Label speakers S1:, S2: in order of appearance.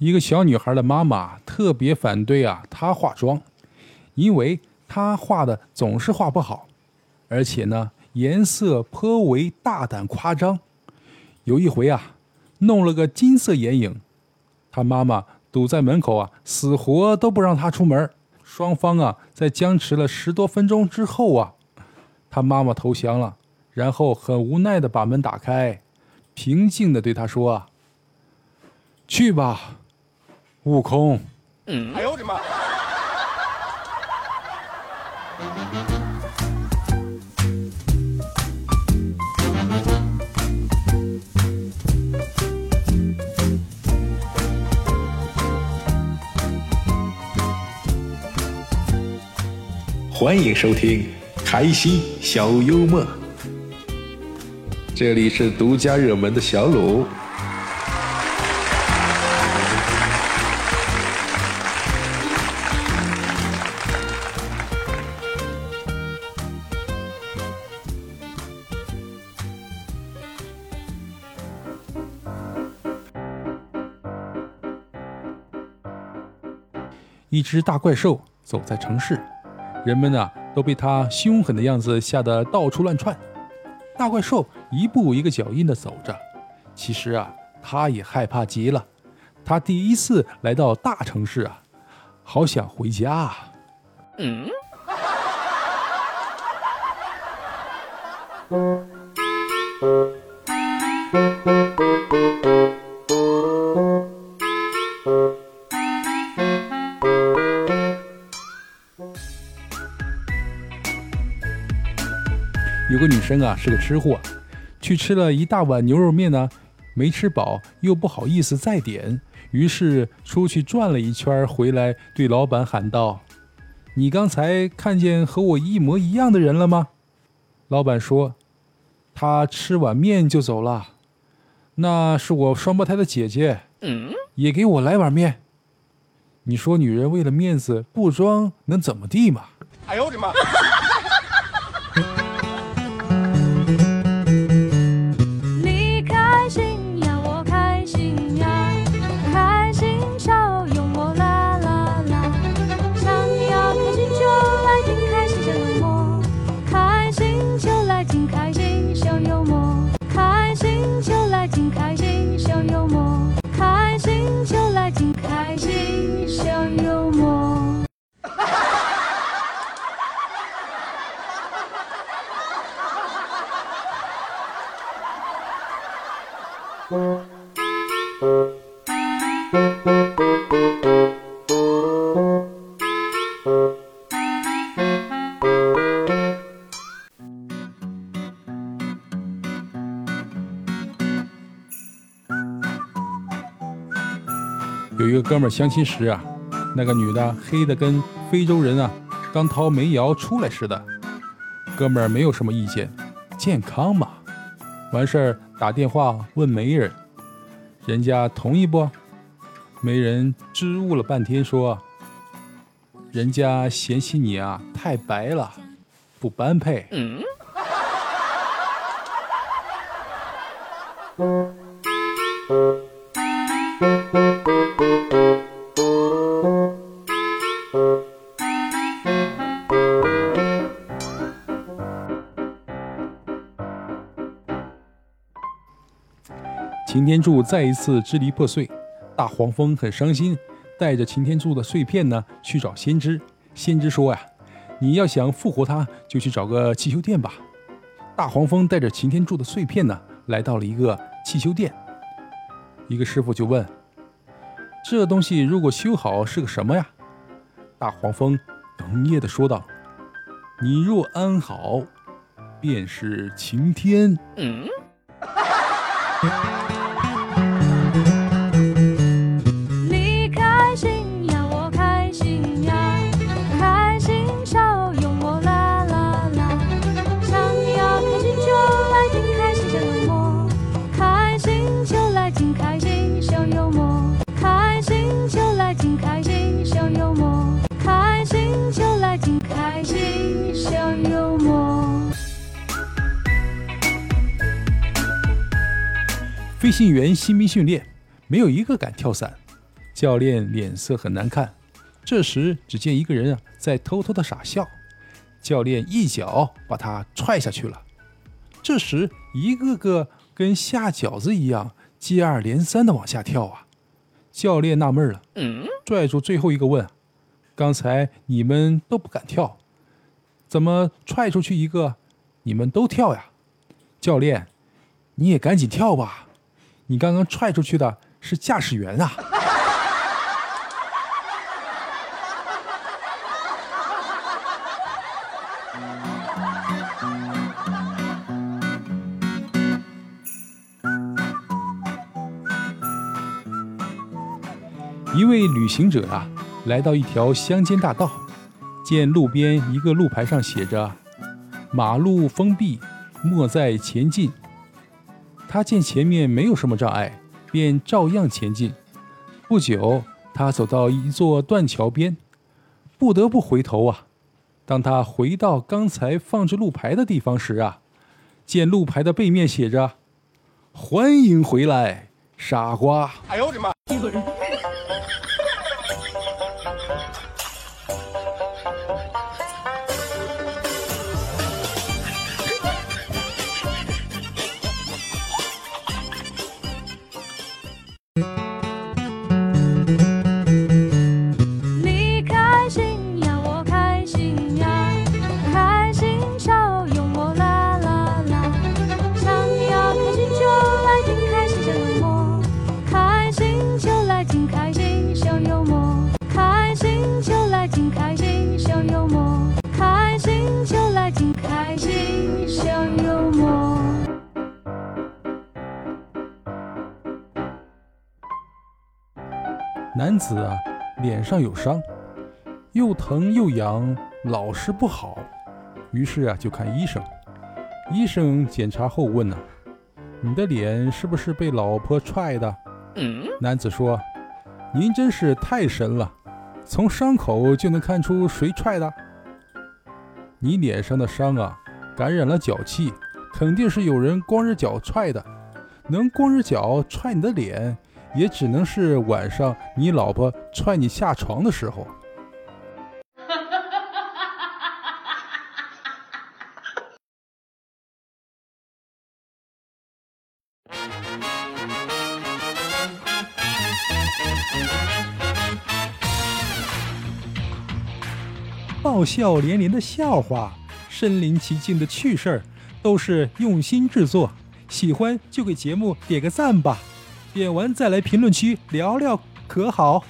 S1: 一个小女孩的妈妈特别反对啊她化妆，因为她画的总是画不好，而且呢颜色颇为大胆夸张。有一回啊，弄了个金色眼影，她妈妈堵在门口啊，死活都不让她出门。双方啊在僵持了十多分钟之后啊，她妈妈投降了，然后很无奈的把门打开，平静的对她说：“去吧。”悟空，哎呦我的妈！
S2: 欢迎收听开心小幽默，这里是独家热门的小鲁。
S1: 一只大怪兽走在城市，人们呢都被它凶狠的样子吓得到处乱窜。大怪兽一步一个脚印的走着，其实啊，它也害怕极了。他第一次来到大城市啊，好想回家啊。嗯。有个女生啊，是个吃货，去吃了一大碗牛肉面呢，没吃饱，又不好意思再点，于是出去转了一圈，回来对老板喊道：“你刚才看见和我一模一样的人了吗？”老板说：“他吃碗面就走了，那是我双胞胎的姐姐，也给我来碗面。你说女人为了面子不装能怎么地嘛？”哎呦我的妈！有一个哥们相亲时啊，那个女的黑的跟非洲人啊刚掏煤窑出来似的，哥们儿没有什么意见，健康嘛。完事儿打电话问媒人，人家同意不？媒人支吾了半天说，人家嫌弃你啊太白了，不般配。天柱再一次支离破碎，大黄蜂很伤心，带着擎天柱的碎片呢去找先知。先知说呀：“你要想复活他，就去找个汽修店吧。”大黄蜂带着擎天柱的碎片呢，来到了一个汽修店。一个师傅就问：“这东西如果修好是个什么呀？”大黄蜂哽咽的说道：“你若安好，便是晴天。”嗯。
S3: 开心小幽默，开心就来听开心小幽默
S1: 飞行员新兵训练，没有一个敢跳伞。教练脸色很难看。这时，只见一个人啊在偷偷的傻笑。教练一脚把他踹下去了。这时，一个个跟下饺子一样，接二连三的往下跳啊！教练纳闷了，拽住最后一个问：“刚才你们都不敢跳，怎么踹出去一个，你们都跳呀？”教练，你也赶紧跳吧！你刚刚踹出去的是驾驶员啊！一位旅行者啊，来到一条乡间大道，见路边一个路牌上写着“马路封闭，莫再前进”。他见前面没有什么障碍，便照样前进。不久，他走到一座断桥边，不得不回头啊。当他回到刚才放置路牌的地方时啊，见路牌的背面写着“欢迎回来，傻瓜”。哎呦我的妈！
S3: 你
S1: 男子啊，脸上有伤，又疼又痒，老是不好，于是啊就看医生。医生检查后问呢、你的脸是不是被老婆踹的？”男子说：“您真是太神了，从伤口就能看出谁踹的。你脸上的伤啊，感染了脚气，肯定是有人光着脚踹的。能光着脚踹你的脸，也只能是晚上你老婆踹你下床的时候。爆笑连连的笑话，身临其境的趣事儿，都是用心制作。喜欢就给节目点个赞吧，点完再来评论区聊聊，可好？